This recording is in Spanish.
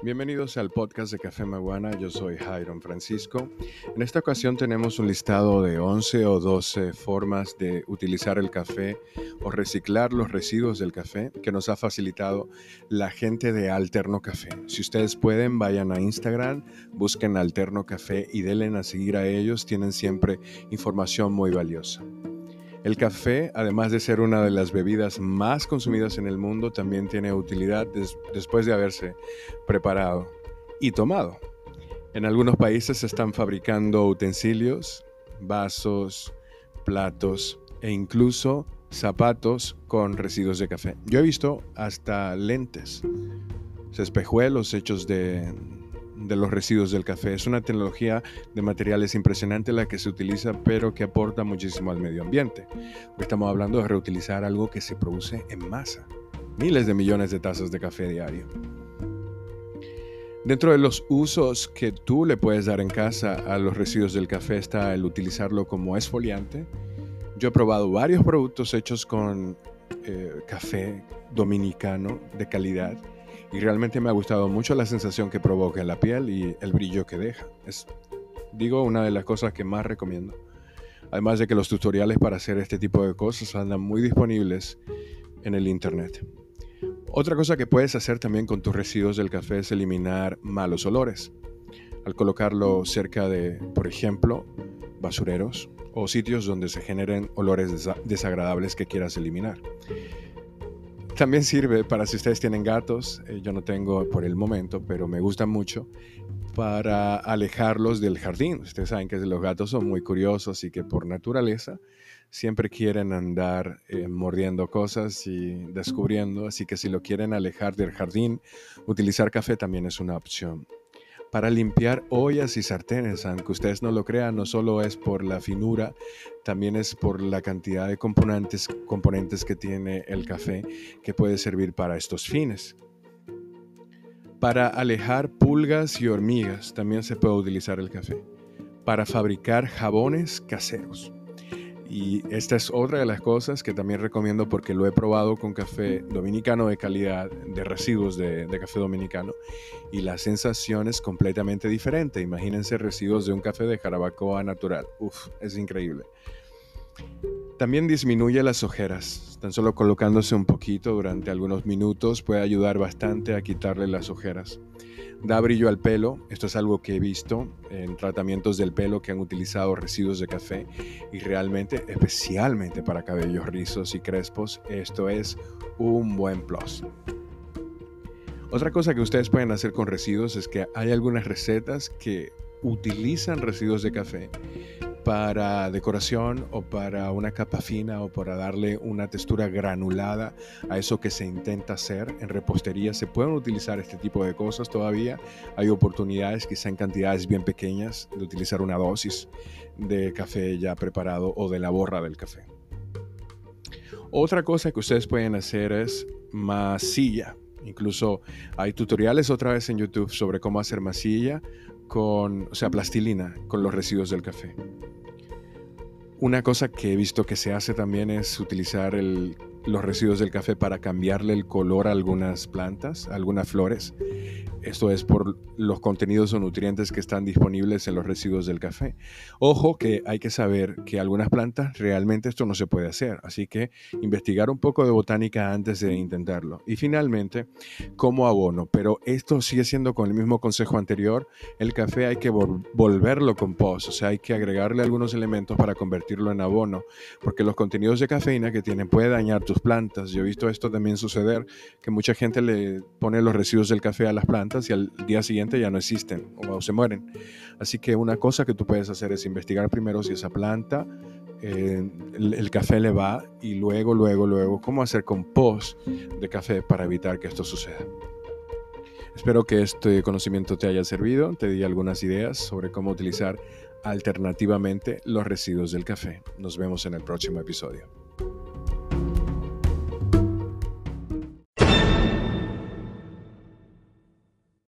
Bienvenidos al podcast de Café Maguana, yo soy Jairon Francisco. En esta ocasión tenemos un listado de 11 o 12 formas de utilizar el café o reciclar los residuos del café que nos ha facilitado la gente de Alterno Café. Si ustedes pueden, vayan a Instagram, busquen Alterno Café y denle a seguir a ellos, tienen siempre información muy valiosa. El café, además de ser una de las bebidas más consumidas en el mundo, también tiene utilidad después de haberse preparado y tomado. En algunos países se están fabricando utensilios, vasos, platos e incluso zapatos con residuos de café. Yo he visto hasta lentes, espejuelos hechos de, de los residuos del café. Es una tecnología de materiales impresionante la que se utiliza, pero que aporta muchísimo al medio ambiente. Estamos hablando de reutilizar algo que se produce en masa, miles de millones de tazas de café diario. Dentro de los usos que tú le puedes dar en casa a los residuos del café está el utilizarlo como esfoliante. Yo he probado varios productos hechos con eh, café dominicano de calidad y realmente me ha gustado mucho la sensación que provoca en la piel y el brillo que deja. Es, digo, una de las cosas que más recomiendo. Además de que los tutoriales para hacer este tipo de cosas andan muy disponibles en el Internet. Otra cosa que puedes hacer también con tus residuos del café es eliminar malos olores. Al colocarlo cerca de, por ejemplo, basureros o sitios donde se generen olores desagradables que quieras eliminar. También sirve para si ustedes tienen gatos, eh, yo no tengo por el momento, pero me gusta mucho, para alejarlos del jardín. Ustedes saben que los gatos son muy curiosos y que por naturaleza siempre quieren andar eh, mordiendo cosas y descubriendo, así que si lo quieren alejar del jardín, utilizar café también es una opción para limpiar ollas y sartenes. Aunque ustedes no lo crean, no solo es por la finura, también es por la cantidad de componentes, componentes que tiene el café que puede servir para estos fines. Para alejar pulgas y hormigas también se puede utilizar el café. Para fabricar jabones caseros. Y esta es otra de las cosas que también recomiendo porque lo he probado con café dominicano de calidad, de residuos de, café dominicano, y la sensación es completamente diferente. Imagínense residuos de un café de jarabacoa natural. Uf, es increíble. También disminuye las ojeras. Tan solo colocándose un poquito durante algunos minutos puede ayudar bastante a quitarle las ojeras da brillo al pelo. Esto es algo que he visto en tratamientos del pelo que han utilizado residuos de café y realmente, especialmente para cabellos rizos y crespos, esto es un buen plus. Otra cosa que ustedes pueden hacer con residuos es que hay algunas recetas que utilizan residuos de café para decoración o para una capa fina o para darle una textura granulada a eso que se intenta hacer en repostería. Se pueden utilizar este tipo de cosas todavía. Hay oportunidades, quizá en cantidades bien pequeñas, de utilizar una dosis de café ya preparado o de la borra del café. Otra cosa que ustedes pueden hacer es masilla. Incluso hay tutoriales otra vez en YouTube sobre cómo hacer masilla con, o sea, plastilina con los residuos del café. Una cosa que he visto que se hace también es utilizar los residuos del café para cambiarle el color a algunas plantas, a algunas flores. Esto es por los contenidos o nutrientes que están disponibles en los residuos del café. Ojo que hay que saber que algunas plantas realmente esto no se puede hacer, así que investigar un poco de botánica antes de intentarlo. Y finalmente, como abono, pero esto sigue siendo con el mismo consejo anterior, el café hay que volverlo compost, o sea, hay que agregarle algunos elementos para convertirlo en abono, porque los contenidos de cafeína que tienen puede dañar tus plantas. Yo he visto esto también suceder, que mucha gente le pone los residuos del café a las plantas y al día siguiente ya no existen o se mueren. Así que una cosa que tú puedes hacer es investigar primero si esa planta, eh, el, café le va y luego, luego, luego, cómo hacer compost de café para evitar que esto suceda. Espero que este conocimiento te haya servido, te di algunas ideas sobre cómo utilizar alternativamente los residuos del café. Nos vemos en el próximo episodio.